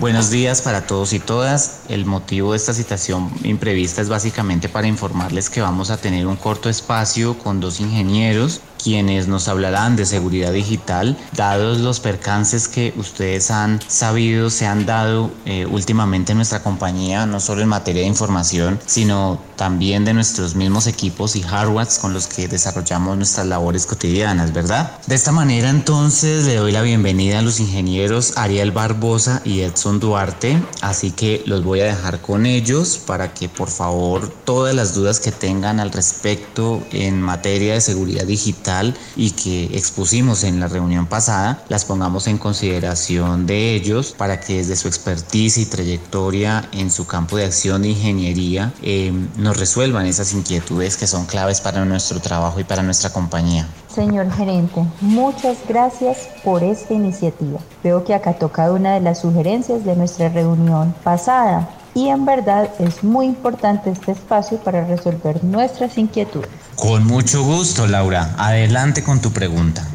Buenos días para todos y todas. El motivo de esta citación imprevista es básicamente para informarles que vamos a tener un corto espacio con dos ingenieros quienes nos hablarán de seguridad digital, dados los percances que ustedes han sabido, se han dado eh, últimamente en nuestra compañía, no solo en materia de información, sino también de nuestros mismos equipos y hardwares con los que desarrollamos nuestras labores cotidianas, ¿verdad? De esta manera entonces le doy la bienvenida a los ingenieros Ariel Barbosa y Edson Duarte, así que los voy a dejar con ellos para que por favor todas las dudas que tengan al respecto en materia de seguridad digital y que expusimos en la reunión pasada, las pongamos en consideración de ellos para que desde su expertise y trayectoria en su campo de acción de ingeniería eh, nos resuelvan esas inquietudes que son claves para nuestro trabajo y para nuestra compañía. Señor gerente, muchas gracias por esta iniciativa. Veo que acá toca una de las sugerencias de nuestra reunión pasada y en verdad es muy importante este espacio para resolver nuestras inquietudes. Con mucho gusto, Laura. Adelante con tu pregunta.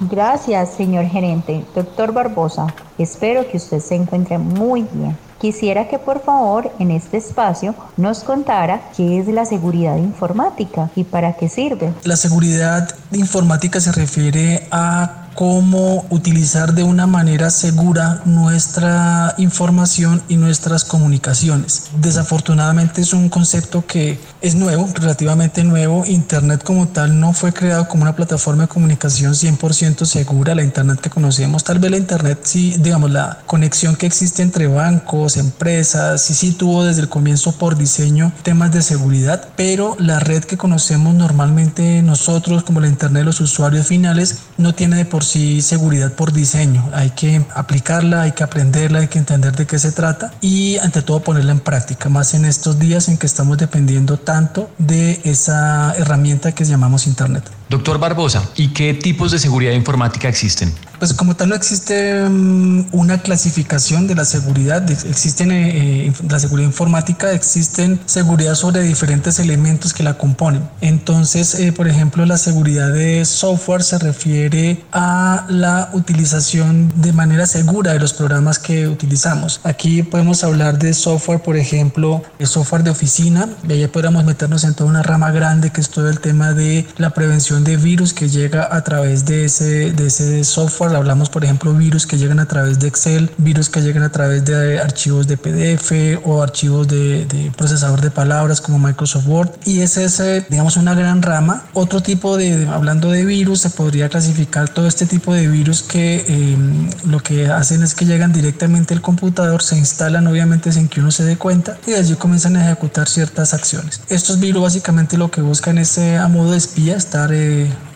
Gracias, señor gerente. Doctor Barbosa, espero que usted se encuentre muy bien. Quisiera que por favor en este espacio nos contara qué es la seguridad informática y para qué sirve. La seguridad informática se refiere a cómo utilizar de una manera segura nuestra información y nuestras comunicaciones. Desafortunadamente es un concepto que es nuevo, relativamente nuevo. Internet como tal no fue creado como una plataforma de comunicación 100% segura. La Internet que conocemos, tal vez la Internet sí, digamos, la conexión que existe entre bancos, empresas, sí, sí tuvo desde el comienzo por diseño temas de seguridad, pero la red que conocemos normalmente nosotros como la Internet, los usuarios finales, no tiene de por sí seguridad por diseño. Hay que aplicarla, hay que aprenderla, hay que entender de qué se trata y ante todo ponerla en práctica, más en estos días en que estamos dependiendo tanto de esa herramienta que llamamos Internet. Doctor Barbosa, ¿y qué tipos de seguridad informática existen? Pues como tal no existe um, una clasificación de la seguridad, existen eh, eh, la seguridad informática, existen seguridad sobre diferentes elementos que la componen. Entonces, eh, por ejemplo, la seguridad de software se refiere a la utilización de manera segura de los programas que utilizamos. Aquí podemos hablar de software, por ejemplo, el software de oficina, y ahí podríamos meternos en toda una rama grande que es todo el tema de la prevención de virus que llega a través de ese, de ese software. Hablamos, por ejemplo, virus que llegan a través de Excel, virus que llegan a través de archivos de PDF o archivos de, procesador de palabras como Microsoft Word. Y ese es, eh, digamos, una gran rama. Otro tipo de, hablando de virus, se podría clasificar todo este tipo de virus que em, lo que hacen es que llegan directamente al computador, se instalan obviamente sin que uno se dé cuenta y allí comienzan a ejecutar ciertas acciones. Estos virus básicamente lo que buscan es eh, a modo de espía estar eh, eh,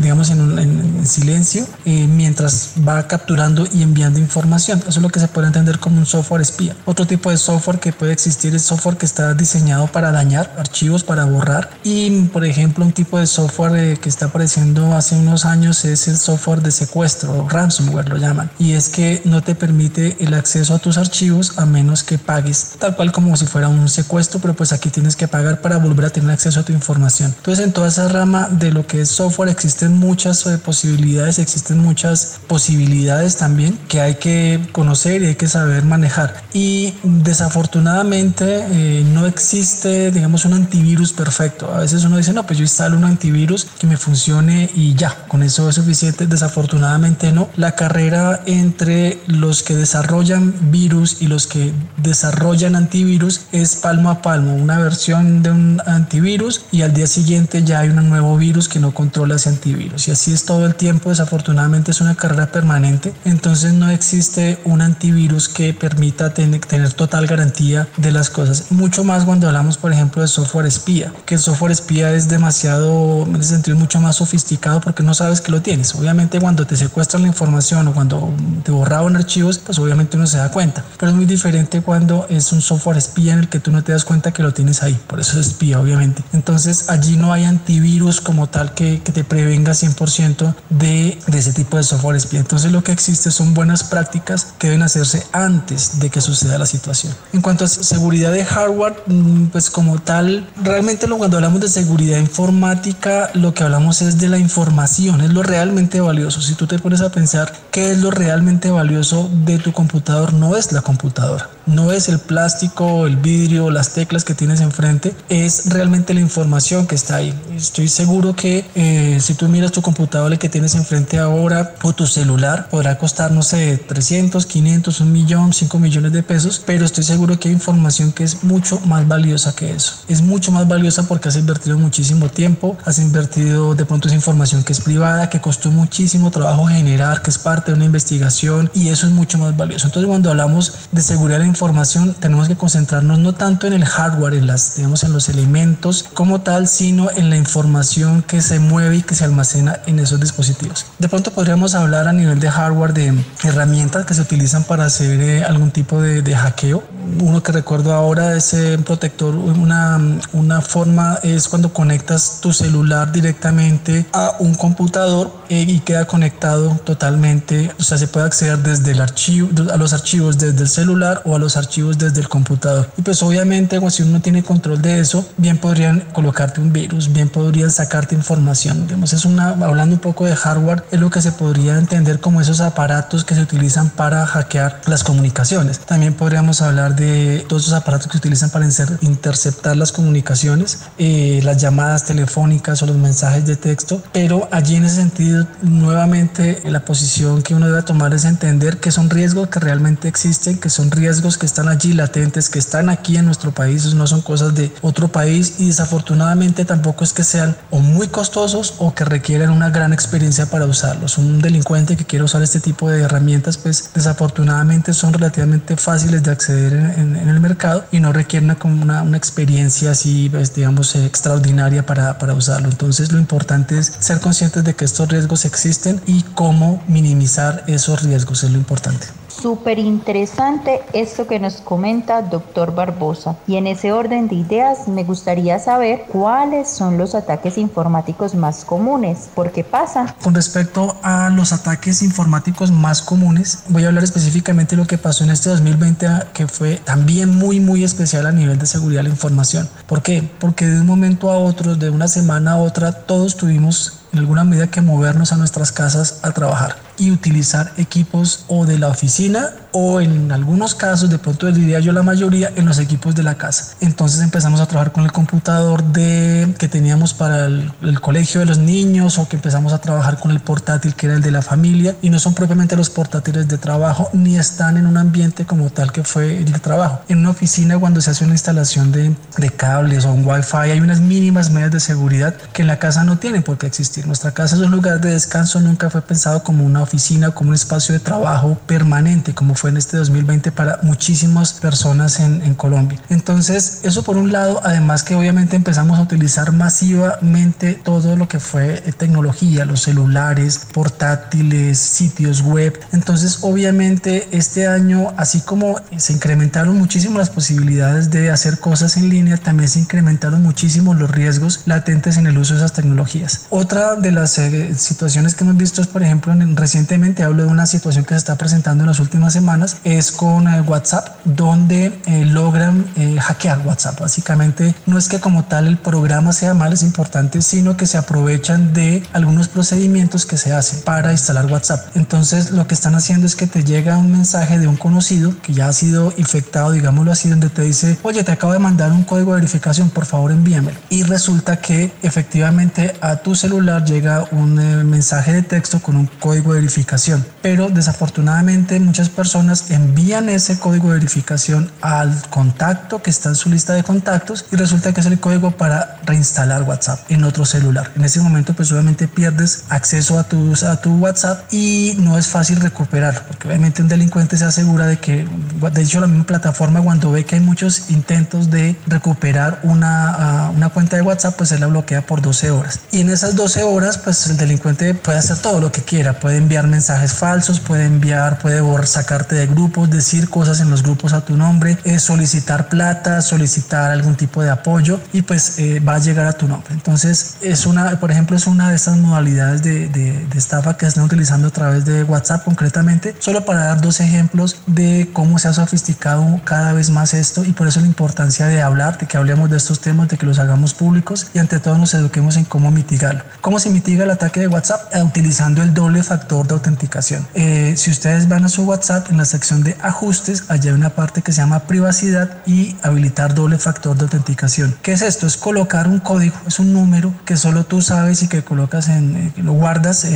digamos, en, silencio eh, mientras va capturando y enviando información. Eso es lo que se puede entender como un software espía. Otro tipo de software que puede existir es software que está diseñado para dañar archivos, para borrar. Y, por ejemplo, un tipo de software eh, que está apareciendo hace unos años es el software de secuestro, o ransomware lo llaman. Y es que no te permite el acceso a tus archivos a menos que pagues, tal cual como si fuera un secuestro, pero pues aquí tienes que pagar para volver a tener acceso a tu información. Entonces, en toda esa rama de lo que es software existen muchas eh, posibilidades, existen muchas posibilidades también que hay que conocer y hay que saber manejar. Y desafortunadamente eh, no existe, digamos, un antivirus perfecto. A veces uno dice, no, pues yo instalo un antivirus que me funcione y ya, con eso es suficiente. Desafortunadamente no. La carrera entre los que desarrollan virus y los que desarrollan antivirus es palmo a palmo. Una versión de un antivirus y al día siguiente ya hay un nuevo virus que no controla ese antivirus. Y así es todo el tiempo, desafortunadamente es una carrera permanente, entonces no existe un antivirus que permita tener, total garantía de las cosas. Mucho más cuando hablamos, por ejemplo, de software espía, que el software espía es demasiado, en ese sentido, mucho más sofisticado porque no sabes que lo tienes. Obviamente cuando te secuestran la información o cuando te borraban archivos, pues obviamente uno se da cuenta. Pero es muy diferente cuando es un software espía en el que tú no te das cuenta que lo tienes ahí. Por eso es espía, obviamente. Entonces allí no hay antivirus como tal que, que te prevenga 100% de, de ese tipo de software. Entonces lo que existe son buenas prácticas que deben hacerse antes de que suceda la situación. En cuanto a seguridad de hardware, mm, pues como tal, realmente cuando hablamos de seguridad informática, lo que hablamos es de la información, es lo realmente valioso. Si tú te pones a pensar qué es lo realmente valioso de tu computador, no es la computadora, no es el plástico, el vidrio, las teclas que tienes enfrente, es realmente la información que está ahí. Estoy seguro que eh, si tú miras tu computador, el que tienes enfrente ahora, o tu celular, podrá costar, no sé, 300, 500, un millón, 5 millones de pesos, pero estoy seguro que hay información que es mucho más valiosa que eso. Es mucho más valiosa porque has invertido muchísimo tiempo, has invertido de pronto esa información que es privada, que costó muchísimo trabajo generar, que es parte de una investigación y eso es mucho más valioso. Entonces cuando hablamos de seguridad información tenemos que concentrarnos no tanto en el hardware, en, las, digamos, en los elementos como tal, sino en la información que se mueve y que se almacena en esos dispositivos. De pronto podríamos hablar a nivel de hardware de herramientas que se utilizan para hacer eh, algún tipo de, de hackeo uno que recuerdo ahora es un protector, una, una forma es cuando conectas tu celular directamente a un computador eh, y queda conectado totalmente, o sea, se puede acceder desde el archivo, a los archivos desde el celular o a los archivos desde el computador. Y pues obviamente si uno tiene control de eso, bien podrían colocarte un virus, bien podrían sacarte información. Digamos, es una, hablando un poco de hardware, es lo que se podría entender como esos aparatos que se utilizan para hackear las comunicaciones. También podríamos hablar de todos esos aparatos que se utilizan para interceptar las comunicaciones, eh, las llamadas telefónicas o los mensajes de texto, pero allí en ese sentido nuevamente la posición que uno debe tomar es entender que son riesgos que realmente existen, que son riesgos que están allí latentes, que están aquí en nuestro país, no son cosas de otro país y desafortunadamente tampoco es que sean o muy costosos o que requieren una gran experiencia para usarlos. Un delincuente que quiere usar este tipo de herramientas pues desafortunadamente son relativamente fáciles de acceder en, el mercado y no requiere una, como una, una experiencia así, pues, digamos, extraordinaria para, para usarlo. Entonces lo importante es ser conscientes de que estos riesgos existen y cómo minimizar esos riesgos es lo importante. Súper interesante esto que nos comenta doctor Barbosa. Y en ese orden de ideas me gustaría saber cuáles son los ataques informáticos más comunes. ¿Por qué pasa? Con respecto a los ataques informáticos más comunes, voy a hablar específicamente de lo que pasó en este 2020, que fue también muy, muy especial a nivel de seguridad de la información. ¿Por qué? Porque de un momento a otro, de una semana a otra, todos tuvimos en alguna medida que movernos a nuestras casas a trabajar y utilizar equipos o de la oficina o en algunos casos, de pronto diría yo la mayoría, en los equipos de la casa. Entonces empezamos a trabajar con el computador de, que teníamos para el, colegio de los niños o que empezamos a trabajar con el portátil que era el de la familia y no son propiamente los portátiles de trabajo ni están en un ambiente como tal que fue el de trabajo. En una oficina cuando se hace una instalación de, de cables o un wifi hay unas mínimas medidas de seguridad que en la casa no tienen por qué existir. Nuestra casa es un lugar de descanso, nunca fue pensado como una oficina, como un espacio de trabajo permanente, como fue en este 2020 para muchísimas personas en, en Colombia. Entonces, eso por un lado, además que obviamente empezamos a utilizar masivamente todo lo que fue eh, tecnología, los celulares, portátiles, sitios web. Entonces, obviamente, este año, así como se incrementaron muchísimo las posibilidades de hacer cosas en línea, también se incrementaron muchísimo los riesgos latentes en el uso de esas tecnologías. Otra de las eh, situaciones que hemos visto es, por ejemplo, en, recientemente hablo de una situación que se está presentando en las últimas semanas, es con eh, WhatsApp, donde eh, logran hackear WhatsApp. Básicamente, no es que como tal el programa sea mal, es importante, sino que se aprovechan de algunos procedimientos que se hacen para instalar WhatsApp. Entonces, lo que están haciendo es que te llega un mensaje de un conocido que ya ha sido infectado, digámoslo así, donde te dice, oye, te acabo de mandar un código de verificación, por favor envíamelo. Y resulta que efectivamente a tu celular llega un eh, mensaje de texto con un código de verificación, pero desafortunadamente muchas personas envían ese código de notificación al contacto que está en su lista de contactos y resulta que es el código para reinstalar WhatsApp en otro celular. En ese momento pues obviamente pierdes acceso a, tus, a tu WhatsApp y no es fácil recuperar porque obviamente un delincuente se asegura de que, de hecho la misma plataforma cuando ve que hay muchos intentos de recuperar una, una cuenta de WhatsApp pues él la bloquea por 12 horas y en esas 12 horas pues el delincuente puede hacer todo lo que quiera, puede enviar mensajes falsos, puede enviar, puede sacarte de grupos, decir cosas en los grupos a tu nombre, eh, solicitar plata, solicitar algún tipo de apoyo y pues eh, va a llegar a tu nombre. Entonces es una, por ejemplo, es una de estas modalidades de, de, estafa que están utilizando a través de WhatsApp concretamente, solo para dar dos ejemplos de cómo se ha sofisticado cada vez más esto y por eso la importancia de hablar, de que hablemos de estos temas, de que los hagamos públicos y ante todo nos eduquemos en cómo mitigarlo. ¿Cómo se mitiga el ataque de WhatsApp? Eh, utilizando el doble factor de autenticación. Eh, si ustedes van a su WhatsApp, en la sección de ajustes, allá hay una parte que se llama privacidad y habilitar doble factor de autenticación. ¿Qué es esto? Es colocar un código, es un número que solo tú sabes y que colocas en, eh, lo guardas.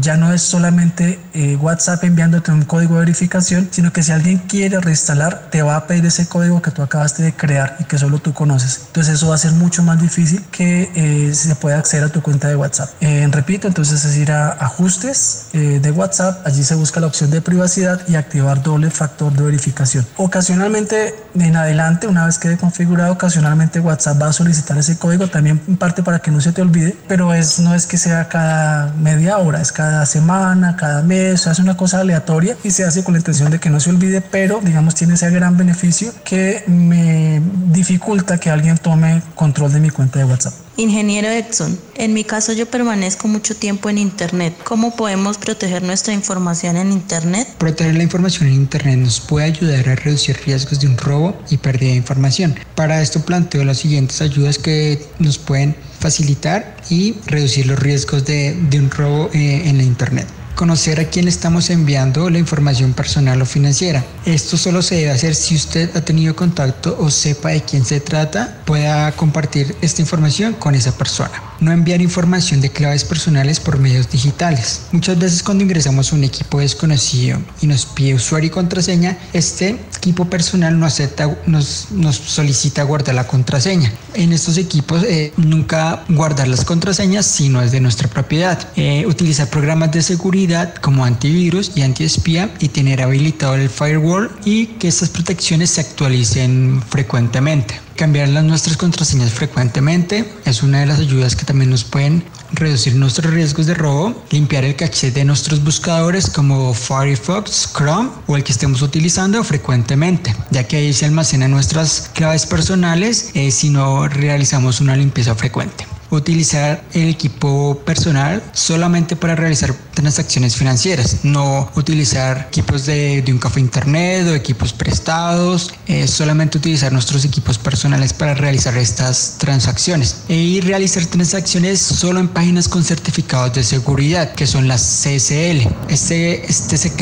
ya no es solamente WhatsApp enviándote un código de verificación, sino que si alguien quiere reinstalar, te va a pedir ese código que tú acabaste de crear y que solo tú conoces. Entonces eso va a ser mucho más difícil que se pueda acceder a tu cuenta de WhatsApp. repito, entonces es ir a ajustes de WhatsApp, allí se busca la opción de privacidad y activar doble factor de verificación. Ocasionalmente en adelante, una vez quede configurado, ocasionalmente WhatsApp va a solicitar ese código también en parte para que no se te olvide, pero es, no es que sea cada media hora, es cada semana, cada mes, es una cosa aleatoria y se hace con la intención de que no se olvide, pero digamos tiene ese gran beneficio que me dificulta que alguien tome control de mi cuenta de WhatsApp. Ingeniero Edson, en mi caso yo permanezco mucho tiempo en Internet. ¿Cómo podemos proteger nuestra información en Internet? Proteger la información en Internet nos puede ayudar a reducir riesgos de un robo y pérdida de información. Para esto planteo las siguientes ayudas que nos pueden facilitar y reducir los riesgos de, un robo eh, en la Internet conocer a quién estamos enviando la información personal o financiera. Esto solo se debe hacer si usted ha tenido contacto o sepa de quién se trata, pueda compartir esta información con esa persona no enviar información de claves personales por medios digitales. Muchas veces cuando ingresamos a un equipo desconocido y nos pide usuario y contraseña, este equipo personal no acepta, nos, solicita guardar la contraseña. En estos equipos eh, nunca guardar las contraseñas si no es de nuestra propiedad. Eh, utilizar programas de seguridad como antivirus y antiespía y tener habilitado el firewall y que estas protecciones se actualicen frecuentemente. Cambiar las nuestras contraseñas frecuentemente. Es una de las ayudas que también nos pueden reducir nuestros riesgos de robo, limpiar el caché de nuestros buscadores como Firefox, Chrome o el que estemos utilizando frecuentemente, ya que ahí se almacenan nuestras claves personales eh, si no realizamos una limpieza frecuente. Utilizar el equipo personal solamente para realizar transacciones financieras, no utilizar equipos de, un café internet o equipos prestados, eh, solamente utilizar nuestros equipos personales para realizar estas transacciones y realizar transacciones solo en páginas con certificados de seguridad, que son las CSL. Este, este es el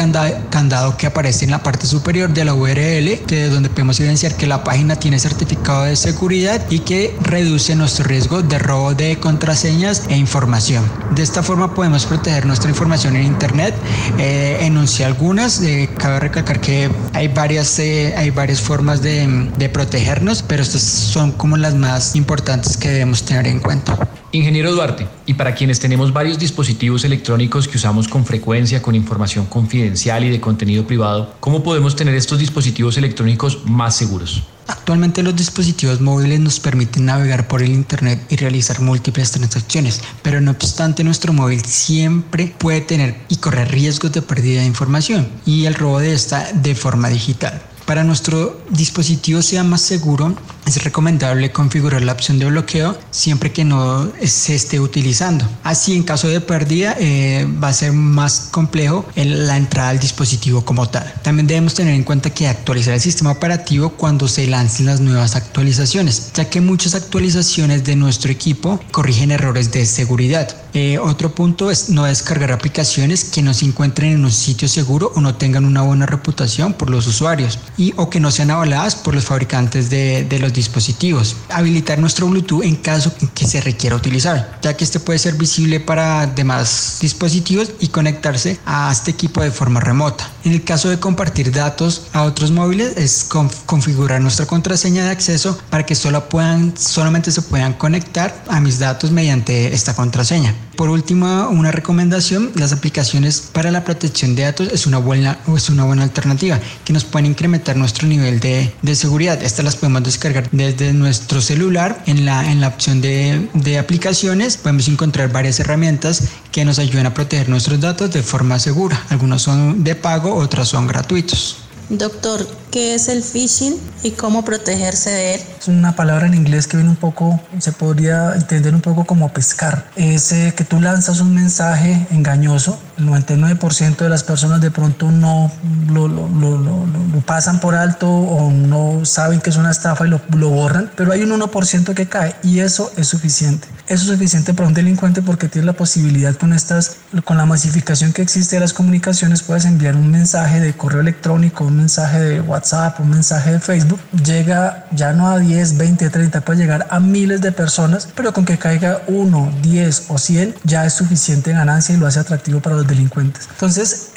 candado, que aparece en la parte superior de la URL, que donde podemos evidenciar que la página tiene certificado de seguridad y que reduce nuestro riesgo de robo de contraseñas e información. De esta forma podemos proteger nuestra información en Internet. Eh, enuncié algunas. Eh, cabe recalcar que hay varias, eh, hay varias formas de, de protegernos, pero estas son como las más importantes que debemos tener en cuenta. Ingeniero Duarte, y para quienes tenemos varios dispositivos electrónicos que usamos con frecuencia con información confidencial y de contenido privado, ¿cómo podemos tener estos dispositivos electrónicos más seguros? Actualmente los dispositivos móviles nos permiten navegar por el Internet y realizar múltiples transacciones, pero no obstante nuestro móvil siempre puede tener y correr riesgos de pérdida de información y el robo de esta de forma digital. Para nuestro dispositivo sea más seguro, es recomendable configurar la opción de bloqueo siempre que no se esté utilizando. Así, en caso de pérdida, eh, va a ser más complejo la entrada al dispositivo como tal. También debemos tener en cuenta que actualizar el sistema operativo cuando se lancen las nuevas actualizaciones, ya que muchas actualizaciones de nuestro equipo corrigen errores de seguridad. Eh, otro punto es no descargar aplicaciones que no se encuentren en un sitio seguro o no tengan una buena reputación por los usuarios y, o que no sean avaladas por los fabricantes de, los dispositivos. Habilitar nuestro Bluetooth en caso que se requiera utilizar, ya que este puede ser visible para demás dispositivos y conectarse a este equipo de forma remota. En el caso de compartir datos a otros móviles es configurar nuestra contraseña de acceso para que solo puedan, solamente se puedan conectar a mis datos mediante esta contraseña. Por último, una recomendación, las aplicaciones para la protección de datos es una buena, es una buena alternativa que nos pueden incrementar nuestro nivel de, de seguridad. Estas las podemos descargar desde nuestro celular. En la, en la opción de, de aplicaciones podemos encontrar varias herramientas que nos ayudan a proteger nuestros datos de forma segura. Algunos son de pago, otros son gratuitos. Doctor, ¿qué es el phishing y cómo protegerse de él? Es una palabra en inglés que viene un poco, se podría entender un poco como pescar. Es eh, que tú lanzas un mensaje engañoso. El 99% de las personas de pronto no lo, lo, lo, lo, pasan por alto o no saben que es una estafa y lo, borran, pero hay un 1% que cae y eso es suficiente. Es suficiente para un delincuente porque tiene la posibilidad con estas, con la masificación que existe de las comunicaciones, puedes enviar un mensaje de correo electrónico, un mensaje de WhatsApp, un mensaje de Facebook, llega ya no a 10, 20, 30, puede llegar a miles de personas, pero con que caiga 1, 10 o 100 ya es suficiente ganancia y lo hace atractivo para los delincuentes. Entonces,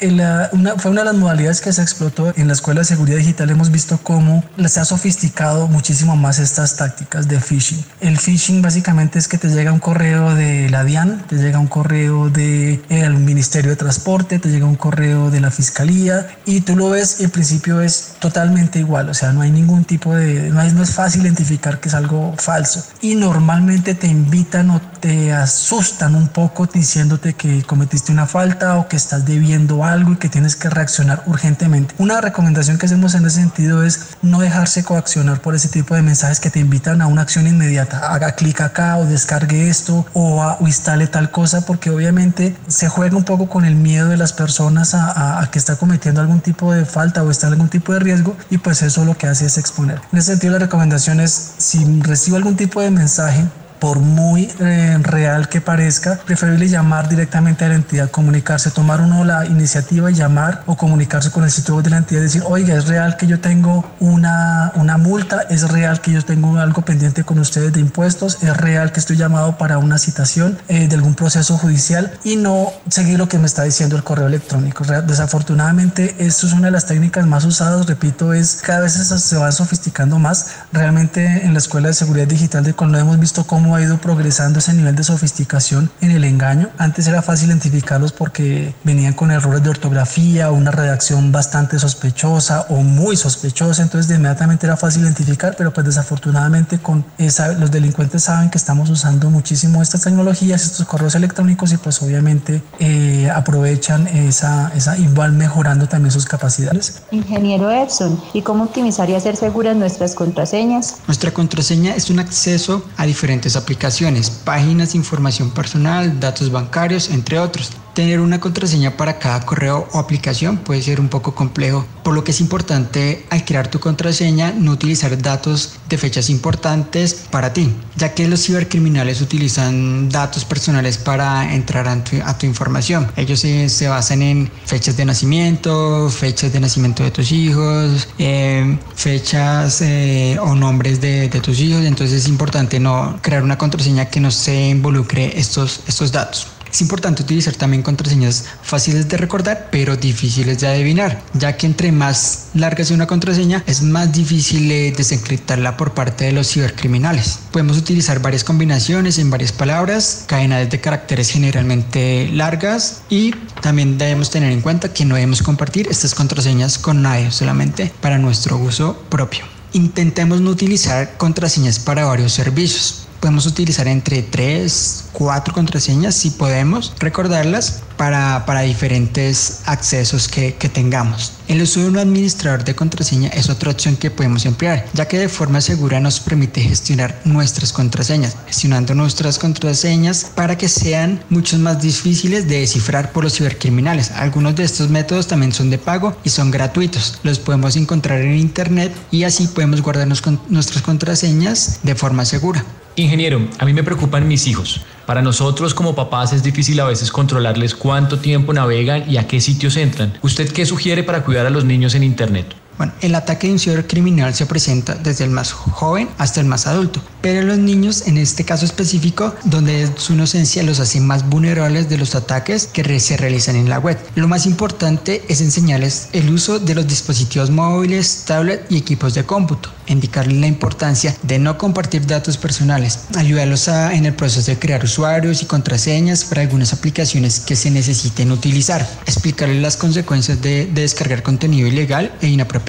una, fue una de las modalidades que se explotó en la Escuela de Seguridad Digital. Hemos visto cómo se ha sofisticado muchísimo más estas tácticas de phishing. El phishing básicamente es que te llega un correo de la DIAN, te llega un correo del de, Ministerio de Transporte, te llega un correo de la Fiscalía y tú lo ves en principio es totalmente igual, o sea, no hay ningún tipo de, no es, no es fácil identificar que es algo falso. Y normalmente te invitan o te asustan un poco diciéndote que cometiste una falta o que estás debiendo algo y que tienes que reaccionar urgentemente. Una recomendación que hacemos en ese sentido es no dejarse coaccionar por ese tipo de mensajes que te invitan a una acción inmediata. Haga clic acá o descargue esto o, o instale tal cosa porque obviamente se juega un poco con el miedo de las personas a, a, a que está cometiendo algún tipo de falta o está algún tipo de riesgo y pues eso lo que hace es exponer. En ese sentido la recomendación es si recibo algún tipo de mensaje por muy eh, real que parezca, preferible llamar directamente a la entidad, comunicarse, tomar uno la iniciativa y llamar o comunicarse con el sitio de la entidad y decir, oiga, es real que yo tengo una, una multa, es real que yo tengo algo pendiente con ustedes de impuestos, es real que estoy llamado para una citación eh, de algún proceso judicial y no seguir lo que me está diciendo el correo electrónico. Desafortunadamente, esto es una de las técnicas más usadas, repito, es cada vez se va sofisticando más. Realmente en la Escuela de Seguridad Digital de Colombia hemos visto cómo ha ido progresando ese nivel de sofisticación en el engaño. Antes era fácil identificarlos porque venían con errores de ortografía o una redacción bastante sospechosa o muy sospechosa, entonces de inmediatamente era fácil identificar, pero pues desafortunadamente con esa, los delincuentes saben que estamos usando muchísimo estas tecnologías, estos correos electrónicos y pues obviamente eh, aprovechan esa, esa igual mejorando también sus capacidades. Ingeniero Epson, ¿y cómo optimizar y hacer seguras nuestras contraseñas? Nuestra contraseña es un acceso a diferentes aplicaciones, páginas, información personal, datos bancarios, entre otros. Tener una contraseña para cada correo o aplicación puede ser un poco complejo, por lo que es importante al crear tu contraseña no utilizar datos de fechas importantes para ti, ya que los cibercriminales utilizan datos personales para entrar a tu, información. Ellos se, basan en fechas de nacimiento, fechas de nacimiento de tus hijos, eh, fechas eh, o nombres de, de, tus hijos, entonces es importante no crear una contraseña que no se involucre estos, estos datos. Es importante utilizar también contraseñas fáciles de recordar, pero difíciles de adivinar, ya que entre más larga sea una contraseña, es más difícil desencriptarla por parte de los cibercriminales. Podemos utilizar varias combinaciones en varias palabras, cadenas de caracteres generalmente largas y también debemos tener en cuenta que no debemos compartir estas contraseñas con nadie, solamente para nuestro uso propio. Intentemos no utilizar contraseñas para varios servicios podemos utilizar entre 3, 4 contraseñas si podemos recordarlas para, para diferentes accesos que, que, tengamos. El uso de un administrador de contraseña es otra opción que podemos emplear, ya que de forma segura nos permite gestionar nuestras contraseñas, gestionando nuestras contraseñas para que sean mucho más difíciles de descifrar por los cibercriminales. Algunos de estos métodos también son de pago y son gratuitos. Los podemos encontrar en internet y así podemos guardarnos con nuestras contraseñas de forma segura. Ingeniero, a mí me preocupan mis hijos. Para nosotros como papás es difícil a veces controlarles cuánto tiempo navegan y a qué sitios entran. ¿Usted qué sugiere para cuidar a los niños en Internet? Bueno, el ataque de un cibercriminal se presenta desde el más joven hasta el más adulto, pero los niños, en este caso específico, donde su inocencia los hace más vulnerables de los ataques que se realizan en la web. Lo más importante es enseñarles el uso de los dispositivos móviles, tablet y equipos de cómputo, indicarles la importancia de no compartir datos personales, ayudarlos a, en el proceso de crear usuarios y contraseñas para algunas aplicaciones que se necesiten utilizar, explicarles las consecuencias de, de descargar contenido ilegal e inapropiado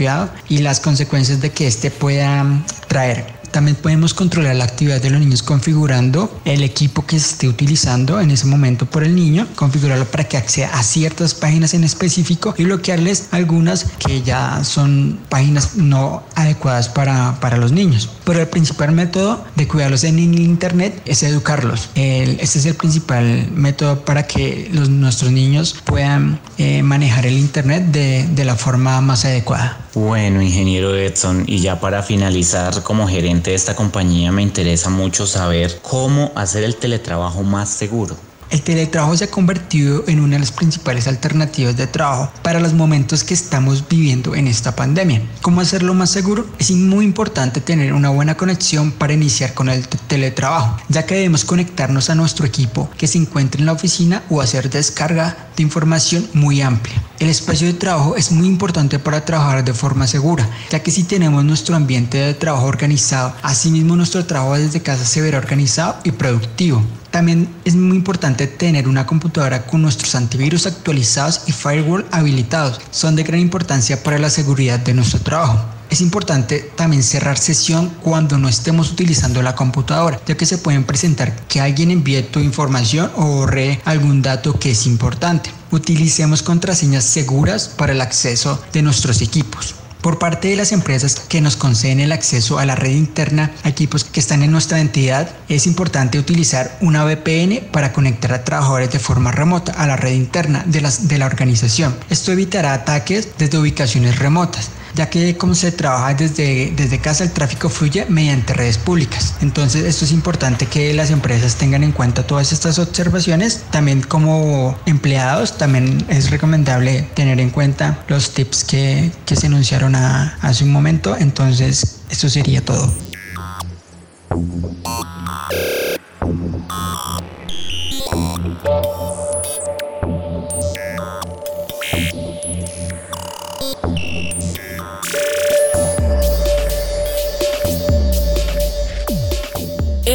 y las consecuencias de que éste pueda traer. También podemos controlar la actividad de los niños configurando el equipo que esté utilizando en ese momento por el niño, configurarlo para que acceda a ciertas páginas en específico y bloquearles algunas que ya son páginas no adecuadas para, para los niños. Pero el principal método de cuidarlos en Internet es educarlos. Este es el principal método para que nuestros niños puedan eh, manejar el Internet de, de la forma más adecuada. Bueno, ingeniero Edson, y ya para finalizar, como gerente de esta compañía, me interesa mucho saber cómo hacer el teletrabajo más seguro. El teletrabajo se ha convertido en una de las principales alternativas de trabajo para los momentos que estamos viviendo en esta pandemia. ¿Cómo hacerlo más seguro? Es muy importante tener una buena conexión para iniciar con el teletrabajo, ya que debemos conectarnos a nuestro equipo que se encuentre en la oficina o hacer descarga de información muy amplia. El espacio de trabajo es muy importante para trabajar de forma segura, ya que si tenemos nuestro ambiente de trabajo organizado, asimismo nuestro trabajo desde casa se verá organizado y productivo. También es muy importante tener una computadora con nuestros antivirus actualizados y firewall habilitados. Son de gran importancia para la seguridad de nuestro trabajo. Es importante también cerrar sesión cuando no estemos utilizando la computadora, ya que se pueden presentar que alguien envíe tu información o borre algún dato que es importante. Utilicemos contraseñas seguras para el acceso de nuestros equipos. Por parte de las empresas que nos conceden el acceso a la red interna a equipos que están en nuestra entidad, es importante utilizar una VPN para conectar a trabajadores de forma remota a la red interna de, de la organización. Esto evitará ataques desde ubicaciones remotas ya que como se trabaja desde, desde casa, el tráfico fluye mediante redes públicas. Entonces esto es importante que las empresas tengan en cuenta todas estas observaciones. También como empleados, también es recomendable tener en cuenta los tips que, que se anunciaron hace un momento. Entonces esto sería todo.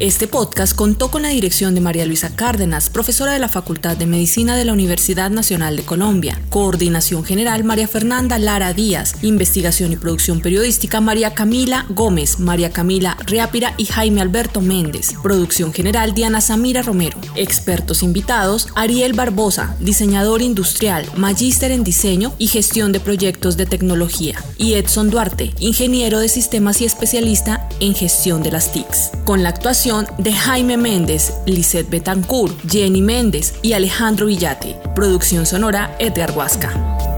Este podcast contó con la dirección de María Luisa Cárdenas, profesora de la Facultad de Medicina de la Universidad Nacional de Colombia. Coordinación General María Fernanda Lara Díaz. Investigación y producción periodística María Camila Gómez, María Camila Riápira y Jaime Alberto Méndez. Producción General Diana Samira Romero. Expertos invitados Ariel Barbosa, diseñador industrial, magíster en diseño y gestión de proyectos de tecnología. Y Edson Duarte, ingeniero de sistemas y especialista en gestión de las TICs. Con la actuación de Jaime Méndez, Lisette Betancourt, Jenny Méndez y Alejandro Villate. Producción sonora Edgar Huasca.